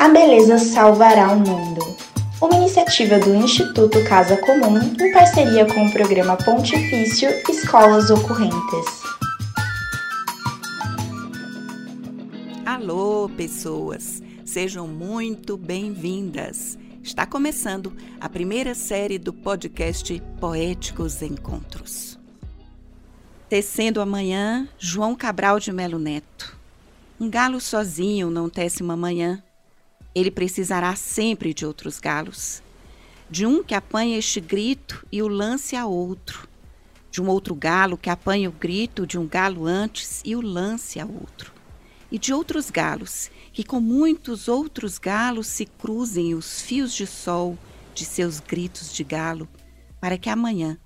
A beleza salvará o mundo. Uma iniciativa do Instituto Casa Comum em parceria com o programa Pontifício Escolas Ocorrentes. Alô, pessoas! Sejam muito bem-vindas! Está começando a primeira série do podcast Poéticos Encontros. Tecendo amanhã, João Cabral de Melo Neto. Um galo sozinho não tece uma manhã ele precisará sempre de outros galos. De um que apanha este grito e o lance a outro. De um outro galo que apanha o grito de um galo antes e o lance a outro. E de outros galos que com muitos outros galos se cruzem os fios de sol de seus gritos de galo, para que amanhã,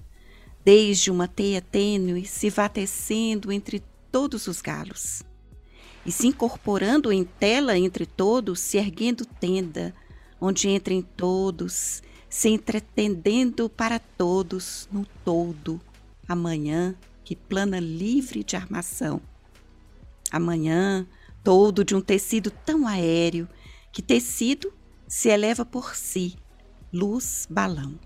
desde uma teia tênue, se vá tecendo entre todos os galos e se incorporando em tela entre todos, se erguendo tenda, onde entrem todos, se entretendendo para todos no todo, amanhã que plana livre de armação. Amanhã, todo de um tecido tão aéreo, que tecido se eleva por si, luz balão.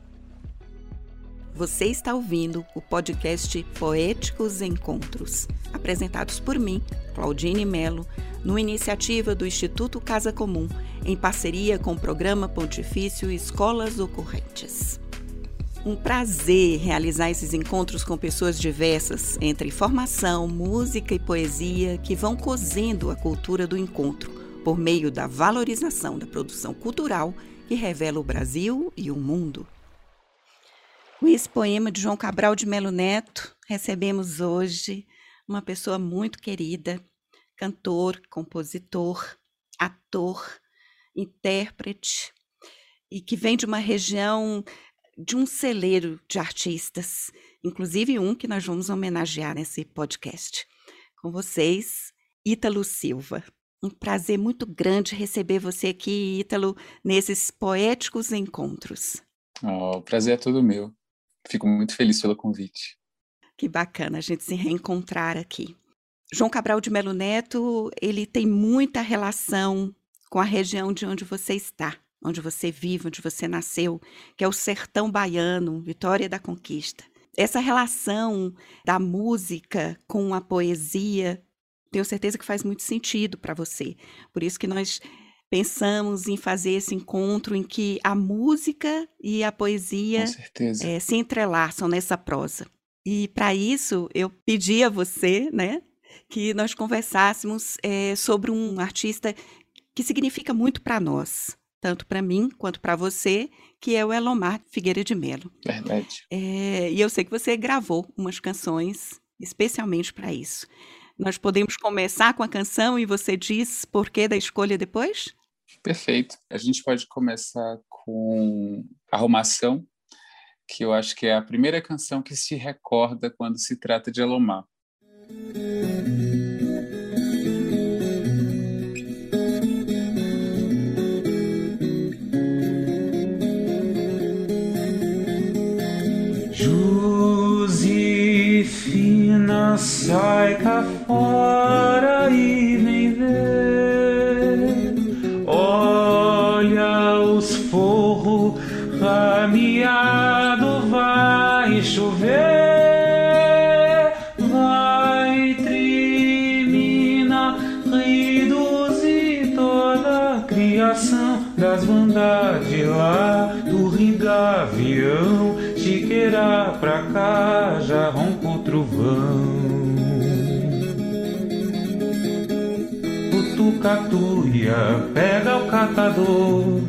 Você está ouvindo o podcast Poéticos Encontros, apresentados por mim, Claudine Melo, no iniciativa do Instituto Casa Comum, em parceria com o Programa Pontifício Escolas Ocorrentes. Um prazer realizar esses encontros com pessoas diversas, entre formação, música e poesia, que vão cozendo a cultura do encontro, por meio da valorização da produção cultural que revela o Brasil e o mundo. Com esse poema de João Cabral de Melo Neto, recebemos hoje uma pessoa muito querida, cantor, compositor, ator, intérprete, e que vem de uma região de um celeiro de artistas, inclusive um que nós vamos homenagear nesse podcast. Com vocês, Ítalo Silva. Um prazer muito grande receber você aqui, Ítalo, nesses poéticos encontros. Oh, o prazer é todo meu. Fico muito feliz pelo convite. Que bacana a gente se reencontrar aqui. João Cabral de Melo Neto, ele tem muita relação com a região de onde você está, onde você vive, onde você nasceu, que é o sertão baiano, Vitória da Conquista. Essa relação da música com a poesia, tenho certeza que faz muito sentido para você. Por isso que nós pensamos em fazer esse encontro em que a música e a poesia é, se entrelaçam nessa prosa. E para isso eu pedi a você, né, que nós conversássemos é, sobre um artista que significa muito para nós, tanto para mim quanto para você, que é o Elomar Figueira de Melo. Verdade. É, e eu sei que você gravou umas canções especialmente para isso. Nós podemos começar com a canção e você diz por que da escolha depois? Perfeito. A gente pode começar com Arrumação, que eu acho que é a primeira canção que se recorda quando se trata de Elomar. Josefina sai cá fora bondades lá do rio gavião, chiqueira pra cá, já ronca o trovão. Tucatuia, pega o catador,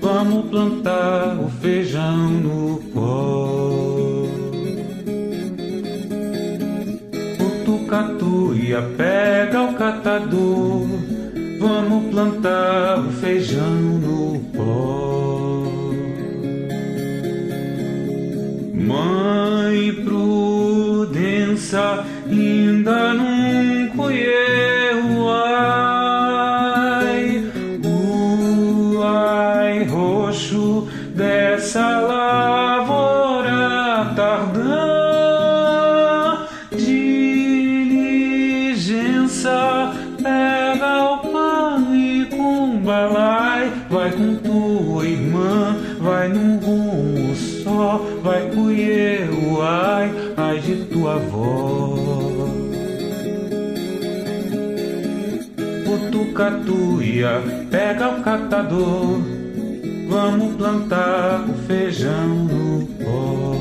vamos plantar o feijão no pó. Tucatuia, pega o catador, vamos plantar o feijão no pó. Mãe Prudência ainda não O tucatuia pega o catador, vamos plantar o feijão no pó.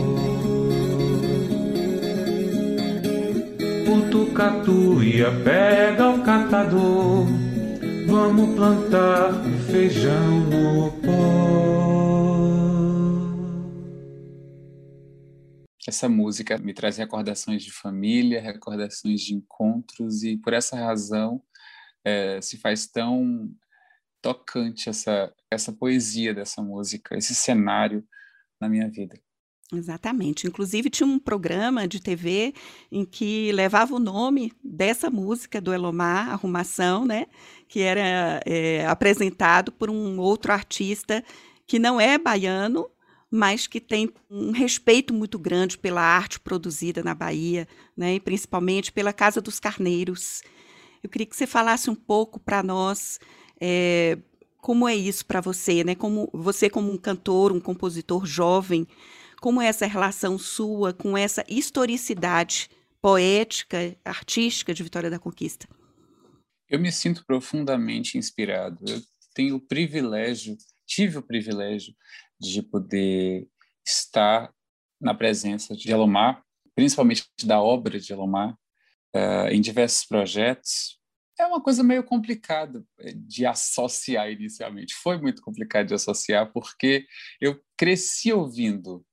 O tucatuia pega o catador Vamos plantar feijão no pó. Essa música me traz recordações de família, recordações de encontros, e por essa razão é, se faz tão tocante essa, essa poesia dessa música, esse cenário na minha vida. Exatamente. Inclusive, tinha um programa de TV em que levava o nome dessa música do Elomar, Arrumação, né? Que era é, apresentado por um outro artista que não é baiano, mas que tem um respeito muito grande pela arte produzida na Bahia, né? E principalmente pela Casa dos Carneiros. Eu queria que você falasse um pouco para nós é, como é isso para você, né? Como você, como um cantor, um compositor jovem, como é essa relação sua com essa historicidade poética, artística de Vitória da Conquista? Eu me sinto profundamente inspirado. Eu tenho o privilégio, tive o privilégio de poder estar na presença de Elomar, principalmente da obra de Elomar, uh, em diversos projetos. É uma coisa meio complicada eh, de associar inicialmente. Foi muito complicado de associar, porque eu cresci ouvindo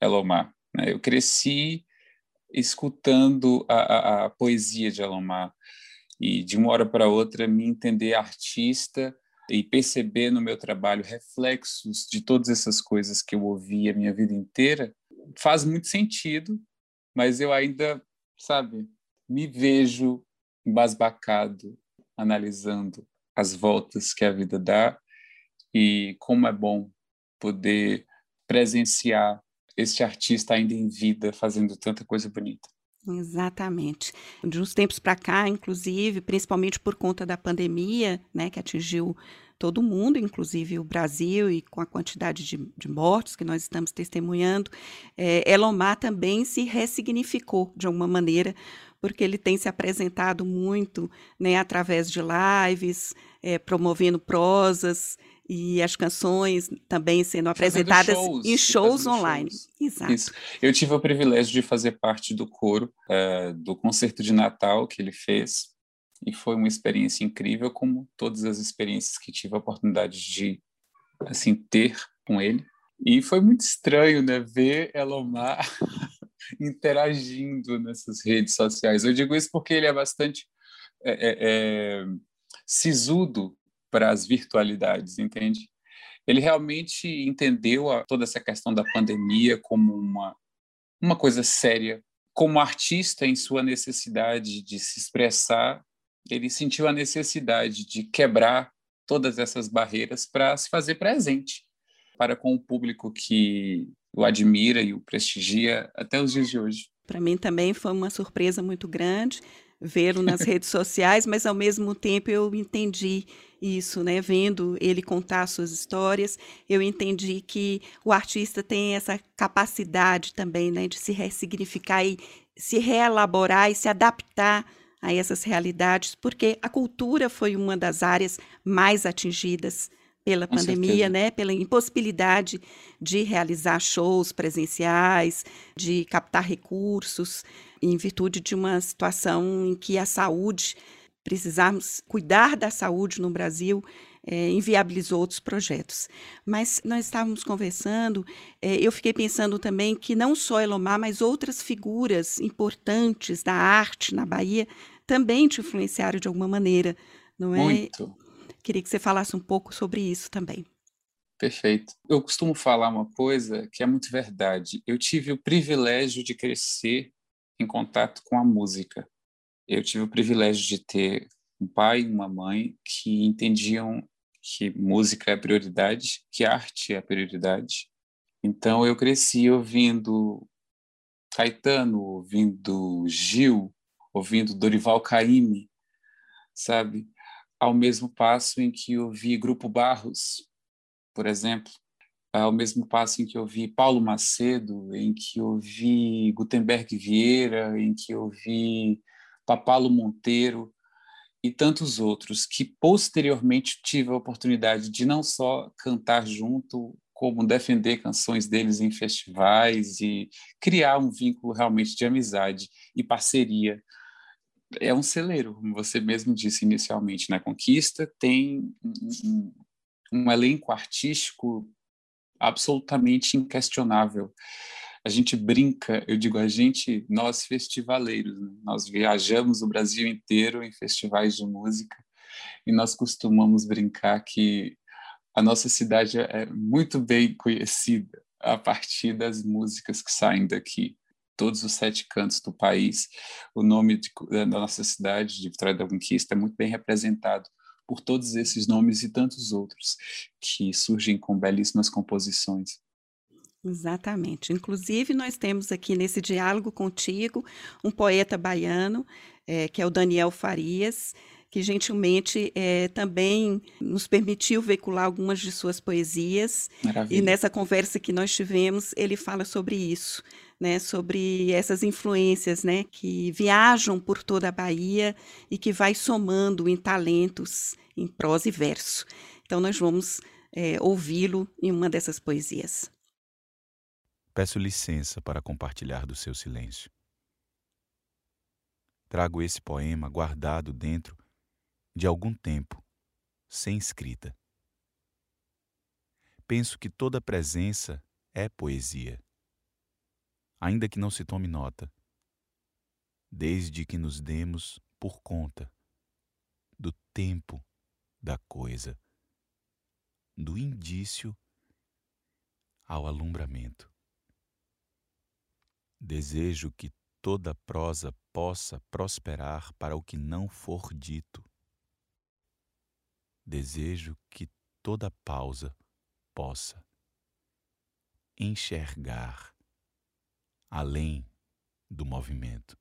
Elomar. Né? Eu cresci escutando a, a, a, poesia de Elomar e de uma hora para outra me entender artista e perceber no meu trabalho reflexos de todas essas coisas que eu ouvi a minha vida inteira faz muito sentido, mas eu ainda, sabe, me vejo embasbacado analisando as voltas que a vida dá e como é bom poder presenciar este artista ainda em vida fazendo tanta coisa bonita. Exatamente. De uns tempos para cá, inclusive, principalmente por conta da pandemia, né, que atingiu todo mundo, inclusive o Brasil, e com a quantidade de, de mortos que nós estamos testemunhando, é, Elomar também se ressignificou de alguma maneira, porque ele tem se apresentado muito né, através de lives, é, promovendo prosas, e as canções também sendo apresentadas shows, em shows online. Shows. Exato. Isso. Eu tive o privilégio de fazer parte do coro uh, do concerto de Natal que ele fez e foi uma experiência incrível, como todas as experiências que tive a oportunidade de assim ter com ele. E foi muito estranho, né, ver Elomar interagindo nessas redes sociais. Eu digo isso porque ele é bastante é, é, é, sisudo para as virtualidades, entende? Ele realmente entendeu a, toda essa questão da pandemia como uma, uma coisa séria. Como artista, em sua necessidade de se expressar, ele sentiu a necessidade de quebrar todas essas barreiras para se fazer presente para com o público que o admira e o prestigia até os dias de hoje. Para mim também foi uma surpresa muito grande vê-lo nas redes sociais, mas ao mesmo tempo eu entendi isso, né? Vendo ele contar suas histórias, eu entendi que o artista tem essa capacidade também, né, de se ressignificar e se reelaborar e se adaptar a essas realidades, porque a cultura foi uma das áreas mais atingidas pela Com pandemia, certeza. né, pela impossibilidade de realizar shows presenciais, de captar recursos, em virtude de uma situação em que a saúde, precisarmos cuidar da saúde no Brasil, é, inviabilizou outros projetos. Mas nós estávamos conversando, é, eu fiquei pensando também que não só Elomar, mas outras figuras importantes da arte na Bahia também te influenciaram de alguma maneira, não é? Muito. Queria que você falasse um pouco sobre isso também. Perfeito. Eu costumo falar uma coisa que é muito verdade. Eu tive o privilégio de crescer em contato com a música. Eu tive o privilégio de ter um pai e uma mãe que entendiam que música é prioridade, que arte é prioridade. Então eu cresci ouvindo Caetano, ouvindo Gil, ouvindo Dorival Caymmi, sabe? ao mesmo passo em que ouvi Grupo Barros, por exemplo, ao mesmo passo em que eu vi Paulo Macedo, em que eu vi Gutenberg Vieira, em que eu vi Papalo Monteiro e tantos outros, que posteriormente tive a oportunidade de não só cantar junto, como defender canções deles em festivais e criar um vínculo realmente de amizade e parceria. É um celeiro, como você mesmo disse inicialmente, na Conquista tem um, um elenco artístico absolutamente inquestionável. A gente brinca, eu digo a gente, nós festivaleiros, né? nós viajamos o Brasil inteiro em festivais de música e nós costumamos brincar que a nossa cidade é muito bem conhecida a partir das músicas que saem daqui. Todos os sete cantos do país, o nome de, da nossa cidade, de Vitória da Conquista, é muito bem representado por todos esses nomes e tantos outros que surgem com belíssimas composições. Exatamente. Inclusive, nós temos aqui nesse diálogo contigo um poeta baiano, é, que é o Daniel Farias, que gentilmente é, também nos permitiu veicular algumas de suas poesias. Maravilha. E nessa conversa que nós tivemos, ele fala sobre isso, né, sobre essas influências, né, que viajam por toda a Bahia e que vai somando em talentos em prosa e verso. Então nós vamos é, ouvi-lo em uma dessas poesias. Peço licença para compartilhar do seu silêncio. Trago esse poema guardado dentro de algum tempo, sem escrita. Penso que toda presença é poesia, ainda que não se tome nota, desde que nos demos por conta do tempo da coisa, do indício ao alumbramento. Desejo que toda prosa possa prosperar para o que não for dito desejo que toda pausa possa enxergar além do movimento.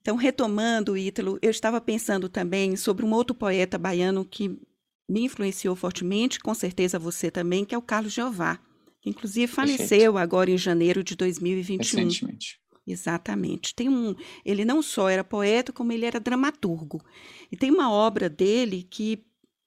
Então, retomando, Ítalo, eu estava pensando também sobre um outro poeta baiano que me influenciou fortemente, com certeza você também, que é o Carlos Jeová, que inclusive faleceu Perfeito. agora em janeiro de 2021. Recentemente. Exatamente. Tem um, ele não só era poeta, como ele era dramaturgo. E tem uma obra dele que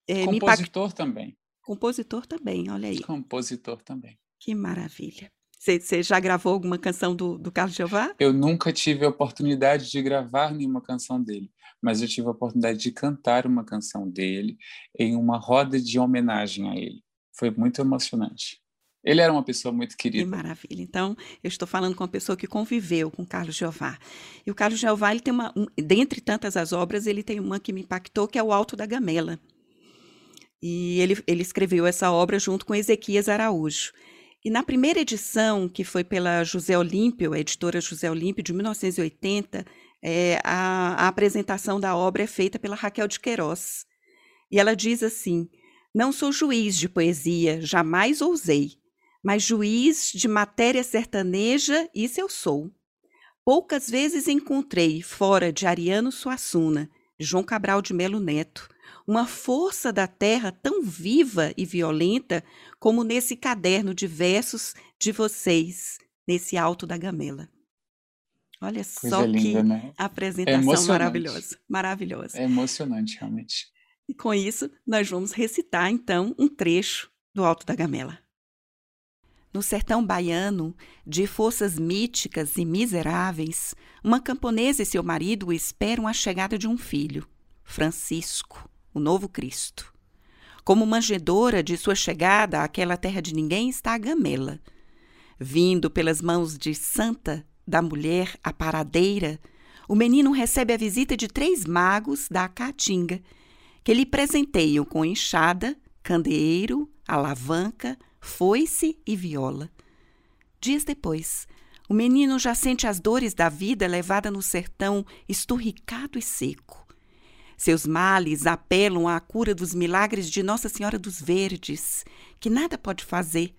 é, compositor impact... também. Compositor também, olha aí. Compositor também. Que maravilha. Você já gravou alguma canção do, do Carlos Jeová? Eu nunca tive a oportunidade de gravar nenhuma canção dele, mas eu tive a oportunidade de cantar uma canção dele em uma roda de homenagem a ele. Foi muito emocionante. Ele era uma pessoa muito querida. Que maravilha. Então, eu estou falando com uma pessoa que conviveu com Carlos Jeová. E o Carlos Jeová, ele tem uma, um, dentre tantas as obras, ele tem uma que me impactou, que é o Alto da Gamela. E ele, ele escreveu essa obra junto com Ezequias Araújo. E na primeira edição, que foi pela José Olímpio, a editora José Olímpio, de 1980, é, a, a apresentação da obra é feita pela Raquel de Queiroz. E ela diz assim: Não sou juiz de poesia, jamais ousei mas juiz de matéria sertaneja, isso eu sou. Poucas vezes encontrei, fora de Ariano Suassuna, João Cabral de Melo Neto, uma força da terra tão viva e violenta como nesse caderno de versos de vocês, nesse Alto da Gamela. Olha Coisa só linda, que né? apresentação é maravilhosa. Maravilhosa. É emocionante, realmente. E com isso, nós vamos recitar, então, um trecho do Alto da Gamela. No sertão baiano, de forças míticas e miseráveis, uma camponesa e seu marido esperam a chegada de um filho, Francisco, o novo Cristo. Como manjedora de sua chegada àquela terra de ninguém está a Gamela. Vindo pelas mãos de Santa, da mulher a paradeira, o menino recebe a visita de três magos da Caatinga, que lhe presenteiam com enxada, candeeiro, alavanca, foice e viola. Dias depois, o menino já sente as dores da vida levada no sertão esturricado e seco. Seus males apelam à cura dos milagres de Nossa Senhora dos Verdes, que nada pode fazer.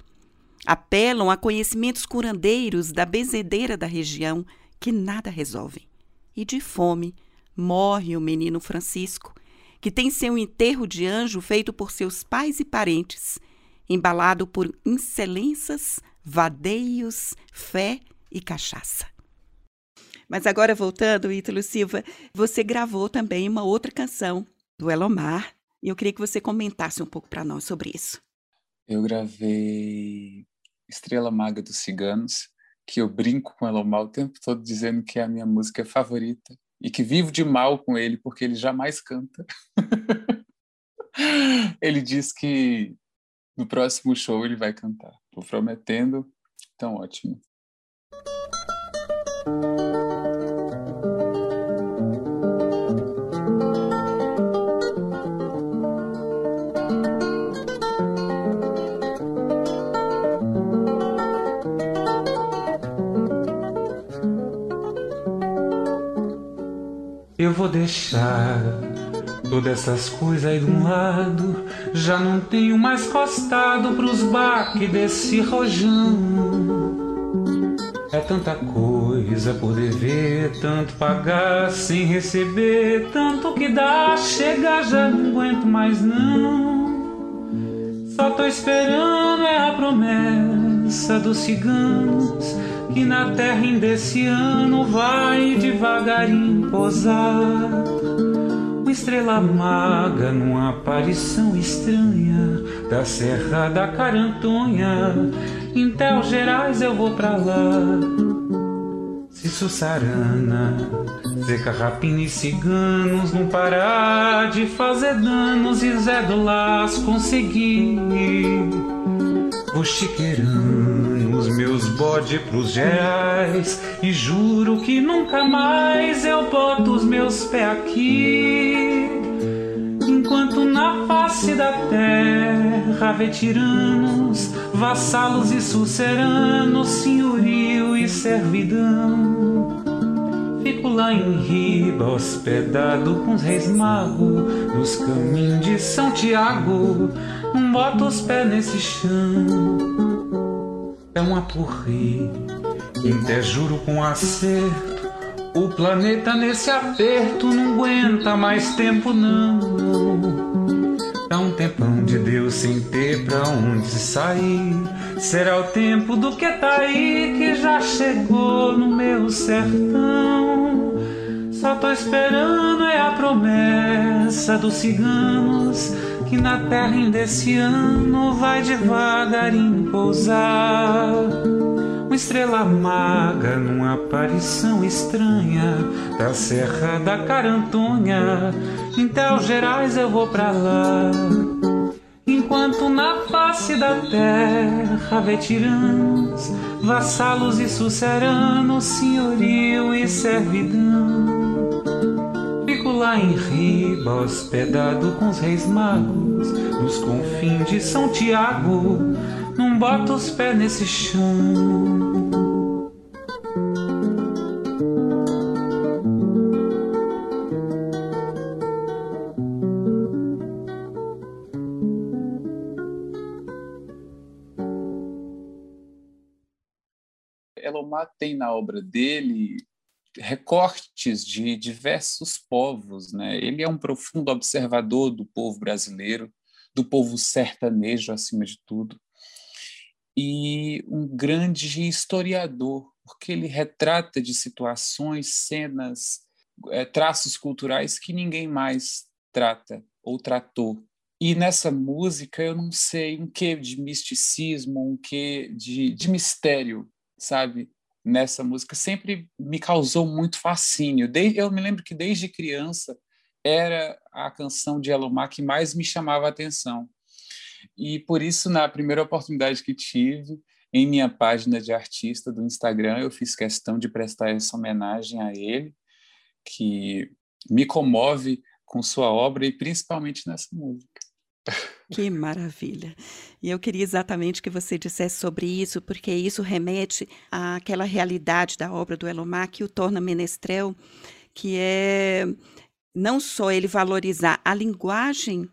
Apelam a conhecimentos curandeiros da benzedeira da região, que nada resolvem. E de fome morre o menino Francisco, que tem seu enterro de anjo feito por seus pais e parentes, embalado por excelências, vadeios, fé e cachaça. Mas agora voltando, Ítalo Silva, você gravou também uma outra canção do Elomar, e eu queria que você comentasse um pouco para nós sobre isso. Eu gravei Estrela Maga dos Ciganos, que eu brinco com Elomar o tempo todo dizendo que é a minha música favorita e que vivo de mal com ele porque ele jamais canta. ele diz que no próximo show ele vai cantar. Estou prometendo, então ótimo. Eu vou deixar todas essas coisas aí de um lado. Já não tenho mais costado pros baques desse rojão. É tanta coisa por dever, tanto pagar sem receber, tanto que dá, chega, já não aguento mais não. Só tô esperando é a promessa dos ciganos que na terra ainda esse ano vai devagarinho posar. Uma estrela maga numa aparição estranha da Serra da Carantonha. Em Tel Gerais eu vou pra lá. Se Sussarana, Zeca Rapina e ciganos não parar de fazer danos e Zé do Las conseguir. Vou chiqueirando os meus bode pros gerais e juro que nunca mais eu boto os meus pés aqui. Enquanto na face da terra vê tiranos, vassalos e suceranos, senhorio e servidão. Fico lá em riba, hospedado com os reis magos, nos caminhos de São Tiago, não boto os pés nesse chão. É uma torre, até juro com acerto. O planeta nesse aperto não aguenta mais tempo, não. Dá um tempão de Deus sem ter pra onde sair. Será o tempo do que tá aí que já chegou no meu sertão. Só tô esperando é a promessa dos ciganos que na terra ainda esse ano vai devagarinho pousar. Uma estrela maga numa aparição estranha da Serra da Carantonha. Em Tel Gerais eu vou pra lá. Enquanto na face da terra vê vassalos e suceranos, senhorio e servidão. Lá em riba, hospedado com os reis magos, nos confins de São Tiago, não boto os pés nesse chão. Elomar tem na obra dele recortes de diversos povos, né? Ele é um profundo observador do povo brasileiro, do povo sertanejo acima de tudo, e um grande historiador, porque ele retrata de situações, cenas, é, traços culturais que ninguém mais trata ou tratou. E nessa música eu não sei um quê de misticismo, um quê de, de mistério, sabe? Nessa música sempre me causou muito fascínio. eu me lembro que desde criança era a canção de Elomar que mais me chamava a atenção. E por isso, na primeira oportunidade que tive, em minha página de artista do Instagram, eu fiz questão de prestar essa homenagem a ele, que me comove com sua obra e principalmente nessa música. Que maravilha. E eu queria exatamente que você dissesse sobre isso, porque isso remete àquela realidade da obra do Elomar que o torna menestrel, que é não só ele valorizar a linguagem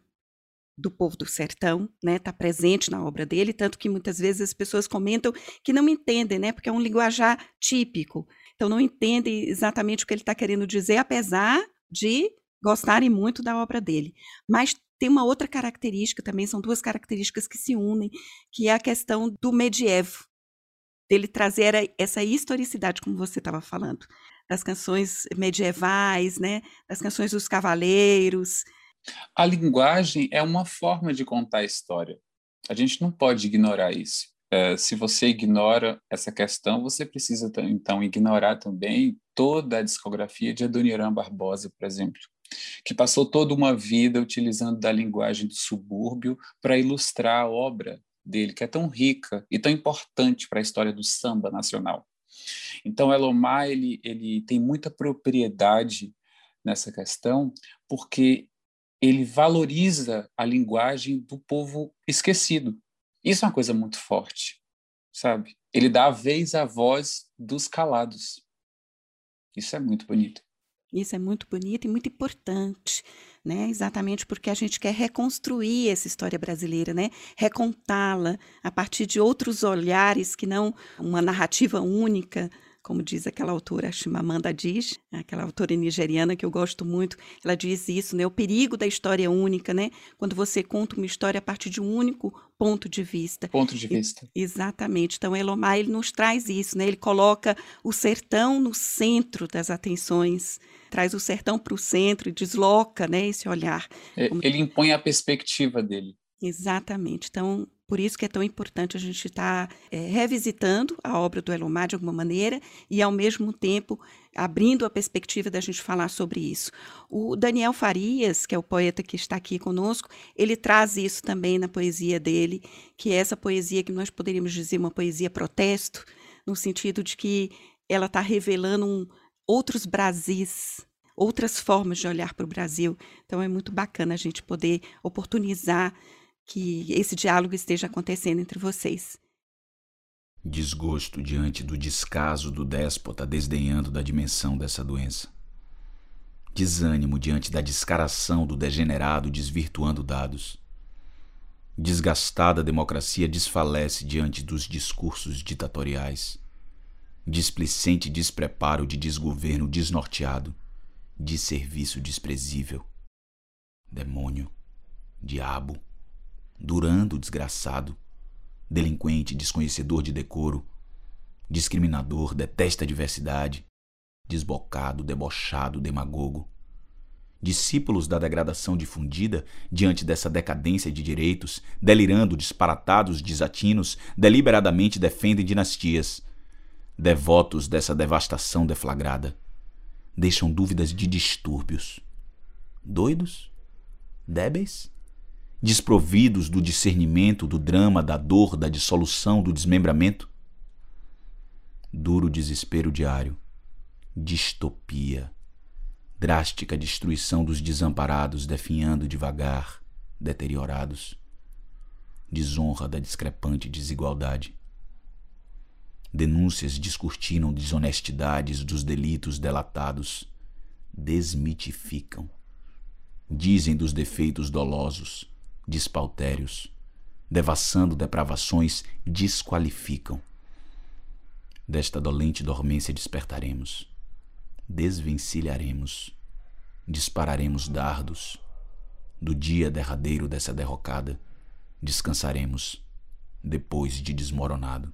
do povo do sertão, né, tá presente na obra dele, tanto que muitas vezes as pessoas comentam que não entendem, né, porque é um linguajar típico. Então não entendem exatamente o que ele está querendo dizer, apesar de gostarem muito da obra dele. Mas tem uma outra característica também, são duas características que se unem, que é a questão do medievo, dele trazer essa historicidade, como você estava falando, das canções medievais, né, das canções dos cavaleiros. A linguagem é uma forma de contar a história. A gente não pode ignorar isso. É, se você ignora essa questão, você precisa então ignorar também toda a discografia de Adoniran Barbosa, por exemplo, que passou toda uma vida utilizando da linguagem do subúrbio para ilustrar a obra dele, que é tão rica e tão importante para a história do samba nacional. Então, Elomar ele, ele tem muita propriedade nessa questão, porque ele valoriza a linguagem do povo esquecido. Isso é uma coisa muito forte, sabe? Ele dá a vez à voz dos calados. Isso é muito bonito. Isso é muito bonito e muito importante, né? Exatamente porque a gente quer reconstruir essa história brasileira, né? Recontá-la a partir de outros olhares que não uma narrativa única, como diz aquela autora Chimamanda Adichie, aquela autora nigeriana que eu gosto muito, ela diz isso, né? O perigo da história única, né? Quando você conta uma história a partir de um único ponto de vista. Ponto de vista. E, exatamente. Então, Elomar, ele nos traz isso, né? Ele coloca o sertão no centro das atenções, traz o sertão para o centro e desloca, né? Esse olhar. É, ele impõe a perspectiva dele. Exatamente. Então, por isso que é tão importante a gente estar tá, é, revisitando a obra do Elomar de alguma maneira e, ao mesmo tempo, abrindo a perspectiva da gente falar sobre isso. O Daniel Farias, que é o poeta que está aqui conosco, ele traz isso também na poesia dele, que é essa poesia que nós poderíamos dizer uma poesia protesto, no sentido de que ela está revelando um, outros Brasis, outras formas de olhar para o Brasil. Então é muito bacana a gente poder oportunizar que esse diálogo esteja acontecendo entre vocês. Desgosto diante do descaso do déspota desdenhando da dimensão dessa doença. Desânimo diante da descaração do degenerado desvirtuando dados. Desgastada democracia desfalece diante dos discursos ditatoriais. Displicente despreparo de desgoverno desnorteado, de serviço desprezível. Demônio, diabo, durando desgraçado, delinquente, desconhecedor de decoro, discriminador, detesta a diversidade, desbocado, debochado, demagogo. Discípulos da degradação difundida diante dessa decadência de direitos, delirando disparatados desatinos, deliberadamente defendem dinastias. Devotos dessa devastação deflagrada, deixam dúvidas de distúrbios. Doidos? Débeis? Desprovidos do discernimento do drama, da dor, da dissolução, do desmembramento? Duro desespero diário, distopia, drástica destruição dos desamparados, definhando devagar, deteriorados, desonra da discrepante desigualdade. Denúncias descortinam desonestidades dos delitos delatados, desmitificam, dizem dos defeitos dolosos, despautérios, devassando depravações, desqualificam. Desta dolente dormência despertaremos, desvencilharemos, dispararemos dardos. Do dia derradeiro dessa derrocada, descansaremos, depois de desmoronado.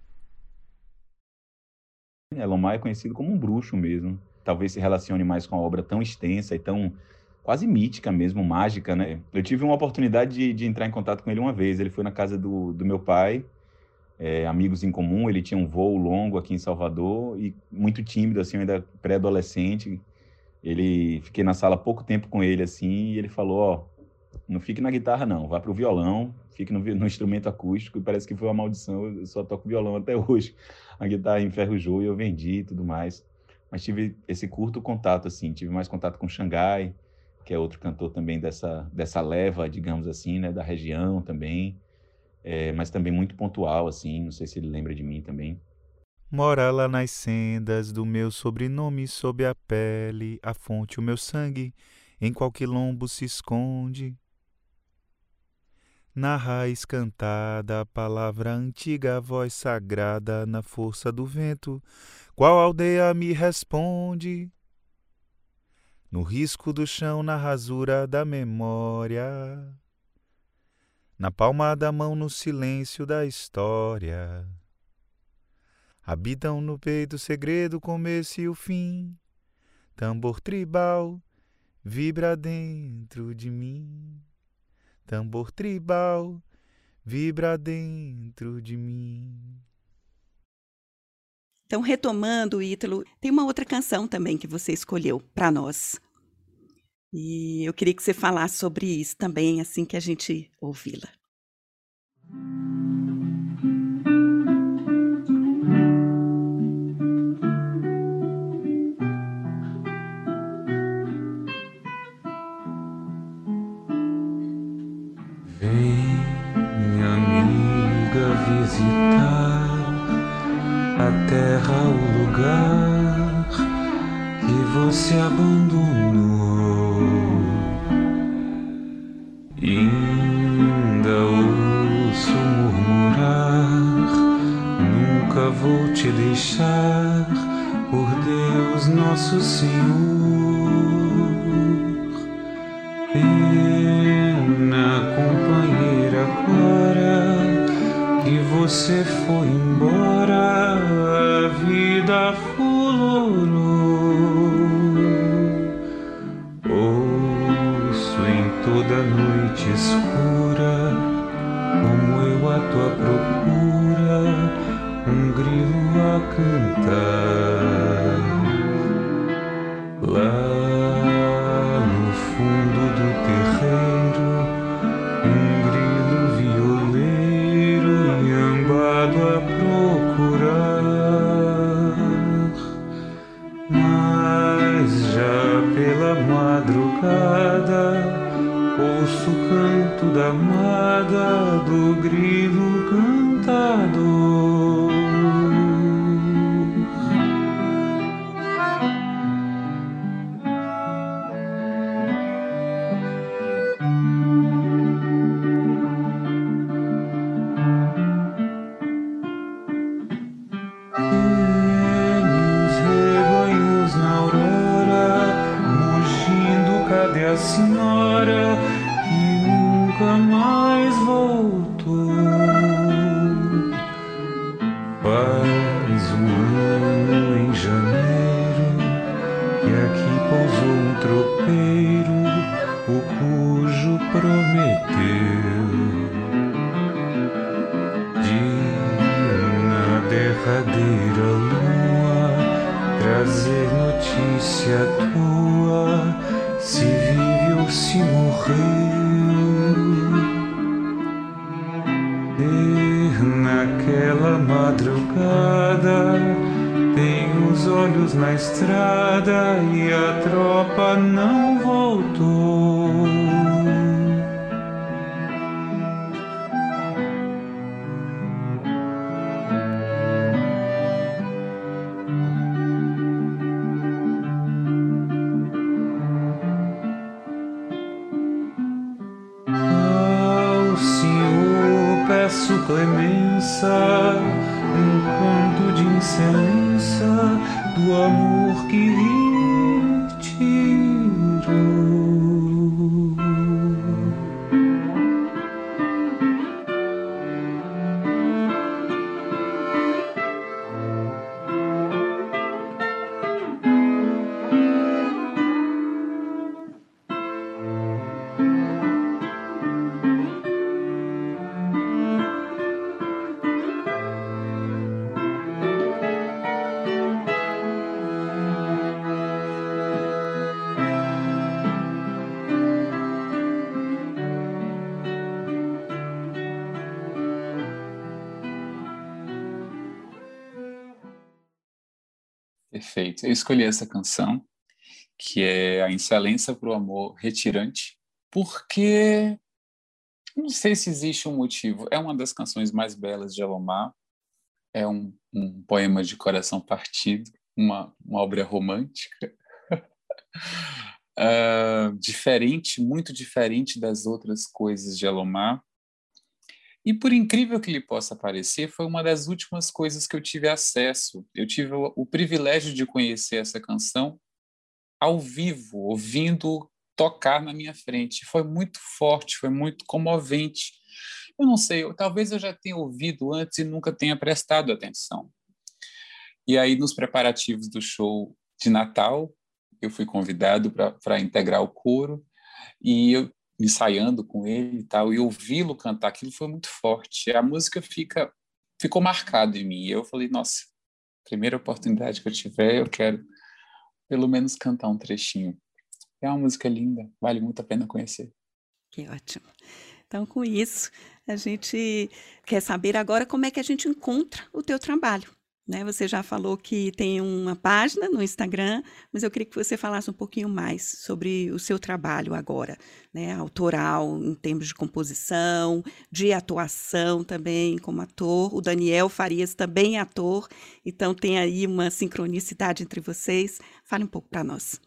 Elomar é conhecido como um bruxo mesmo. Talvez se relacione mais com a obra tão extensa e tão quase mítica mesmo, mágica, né? Eu tive uma oportunidade de, de, entrar em contato com ele uma vez. Ele foi na casa do, do meu pai, é, amigos em comum. Ele tinha um voo longo aqui em Salvador e muito tímido, assim, ainda pré-adolescente. Ele fiquei na sala pouco tempo com ele, assim, e ele falou: Ó, não fique na guitarra, não, vá pro violão, fique no, no instrumento acústico. E parece que foi uma maldição, eu só toco violão até hoje. A guitarra enferrujou e eu vendi e tudo mais. Mas tive esse curto contato, assim, tive mais contato com Xangai que é outro cantor também dessa, dessa leva, digamos assim, né, da região também, é, mas também muito pontual, assim, não sei se ele lembra de mim também. Mora lá nas sendas do meu sobrenome, sob a pele, a fonte, o meu sangue, em qual quilombo se esconde. Na raiz cantada, a palavra antiga, a voz sagrada, na força do vento, qual aldeia me responde? No risco do chão, na rasura da memória, na palma da mão, no silêncio da história. Habitam no peito o segredo, o começo e o fim. Tambor tribal vibra dentro de mim. Tambor tribal vibra dentro de mim. Então, retomando, Ítalo, tem uma outra canção também que você escolheu para nós. E eu queria que você falasse sobre isso também, assim que a gente ouvi-la. Vem, amiga, visitar terra, o lugar que você abandonou. Ainda ouço murmurar, nunca vou te deixar, por Deus nosso Senhor. Pena, companheira, agora que você foi embora, estrada e a tropa não voltou. Senhor peço clemência, um canto de incença do amor que Perfeito. Eu escolhi essa canção, que é A Excelência para o Amor Retirante, porque não sei se existe um motivo. É uma das canções mais belas de Alomar, é um, um poema de coração partido, uma, uma obra romântica. uh, diferente, muito diferente das outras coisas de Alomar. E por incrível que lhe possa parecer, foi uma das últimas coisas que eu tive acesso. Eu tive o, o privilégio de conhecer essa canção ao vivo, ouvindo tocar na minha frente. Foi muito forte, foi muito comovente. Eu não sei, eu, talvez eu já tenha ouvido antes e nunca tenha prestado atenção. E aí, nos preparativos do show de Natal, eu fui convidado para integrar o coro e eu ensaiando com ele e tal, e ouvi-lo cantar aquilo foi muito forte. A música fica ficou marcada em mim. E eu falei, nossa, primeira oportunidade que eu tiver, eu quero pelo menos cantar um trechinho. É uma música linda, vale muito a pena conhecer. Que ótimo. Então, com isso, a gente quer saber agora como é que a gente encontra o teu trabalho. Né? Você já falou que tem uma página no Instagram, mas eu queria que você falasse um pouquinho mais sobre o seu trabalho agora, né? autoral, em termos de composição, de atuação também como ator. O Daniel Farias também é ator, então tem aí uma sincronicidade entre vocês. Fale um pouco para nós.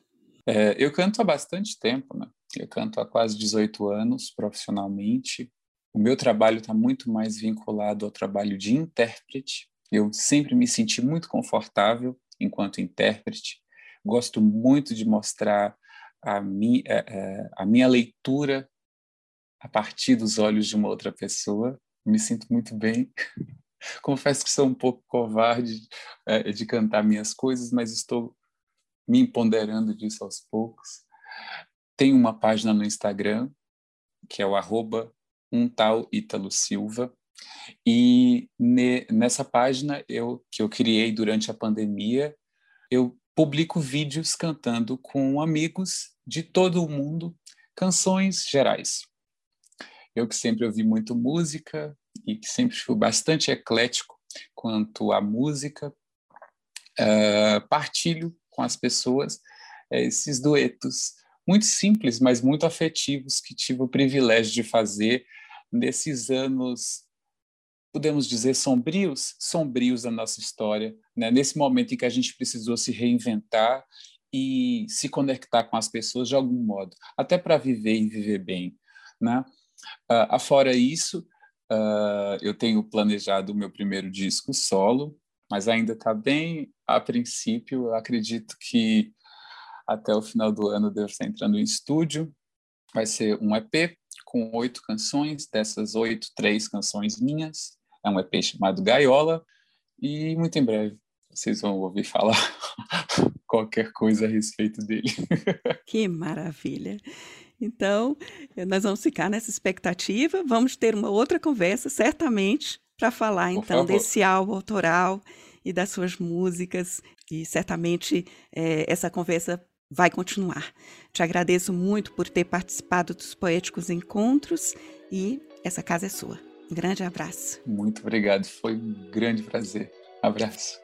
É, eu canto há bastante tempo, né? Eu canto há quase 18 anos profissionalmente. O meu trabalho está muito mais vinculado ao trabalho de intérprete, eu sempre me senti muito confortável enquanto intérprete. Gosto muito de mostrar a, mi, a, é, é, a minha leitura a partir dos olhos de uma outra pessoa. Me sinto muito bem. Confesso que sou um pouco covarde é, de cantar minhas coisas, mas estou me empoderando disso aos poucos. Tenho uma página no Instagram, que é o arroba um tal Silva, e ne, nessa página eu, que eu criei durante a pandemia, eu publico vídeos cantando com amigos de todo o mundo canções gerais. Eu que sempre ouvi muito música e que sempre fui bastante eclético quanto à música, uh, partilho com as pessoas uh, esses duetos muito simples, mas muito afetivos que tive o privilégio de fazer nesses anos podemos dizer, sombrios, sombrios da nossa história, né? nesse momento em que a gente precisou se reinventar e se conectar com as pessoas de algum modo, até para viver e viver bem. Né? Uh, afora isso, uh, eu tenho planejado o meu primeiro disco solo, mas ainda está bem a princípio. Eu acredito que até o final do ano devo estar entrando em estúdio. Vai ser um EP com oito canções, dessas oito, três canções minhas, é um EP chamado Gaiola, e muito em breve vocês vão ouvir falar qualquer coisa a respeito dele. Que maravilha! Então, nós vamos ficar nessa expectativa, vamos ter uma outra conversa, certamente, para falar Por então favor. desse álbum autoral e das suas músicas, e certamente é, essa conversa vai continuar. Te agradeço muito por ter participado dos Poéticos Encontros e essa casa é sua. Um grande abraço. Muito obrigado, foi um grande prazer. Abraço.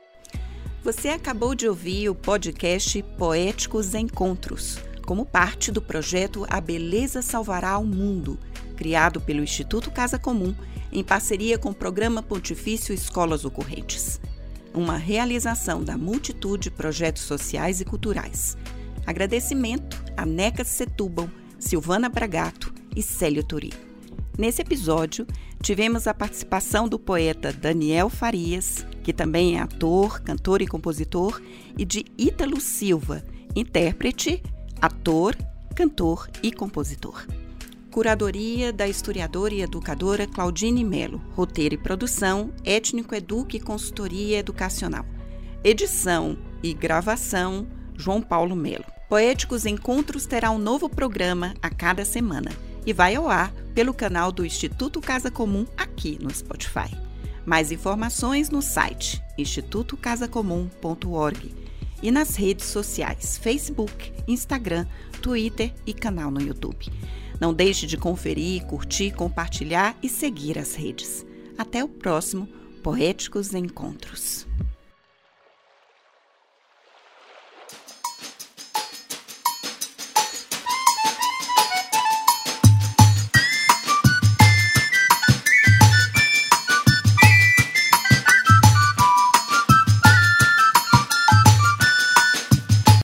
Você acabou de ouvir o podcast Poéticos Encontros, como parte do projeto A Beleza Salvará o Mundo, criado pelo Instituto Casa Comum em parceria com o Programa Pontifício Escolas Ocorrentes. Uma realização da multitude de projetos sociais e culturais. Agradecimento a Neca Setúbal, Silvana Bragato e Célio Tori. Nesse episódio, tivemos a participação do poeta Daniel Farias, que também é ator, cantor e compositor, e de Ítalo Silva, intérprete, ator, cantor e compositor. Curadoria da historiadora e educadora Claudine Melo. Roteiro e produção, Étnico Eduque e Consultoria Educacional. Edição e gravação, João Paulo Melo. Poéticos Encontros terá um novo programa a cada semana e vai ao ar pelo canal do Instituto Casa Comum aqui no Spotify. Mais informações no site institutocasacomum.org e nas redes sociais Facebook, Instagram, Twitter e canal no YouTube. Não deixe de conferir, curtir, compartilhar e seguir as redes. Até o próximo Poéticos Encontros.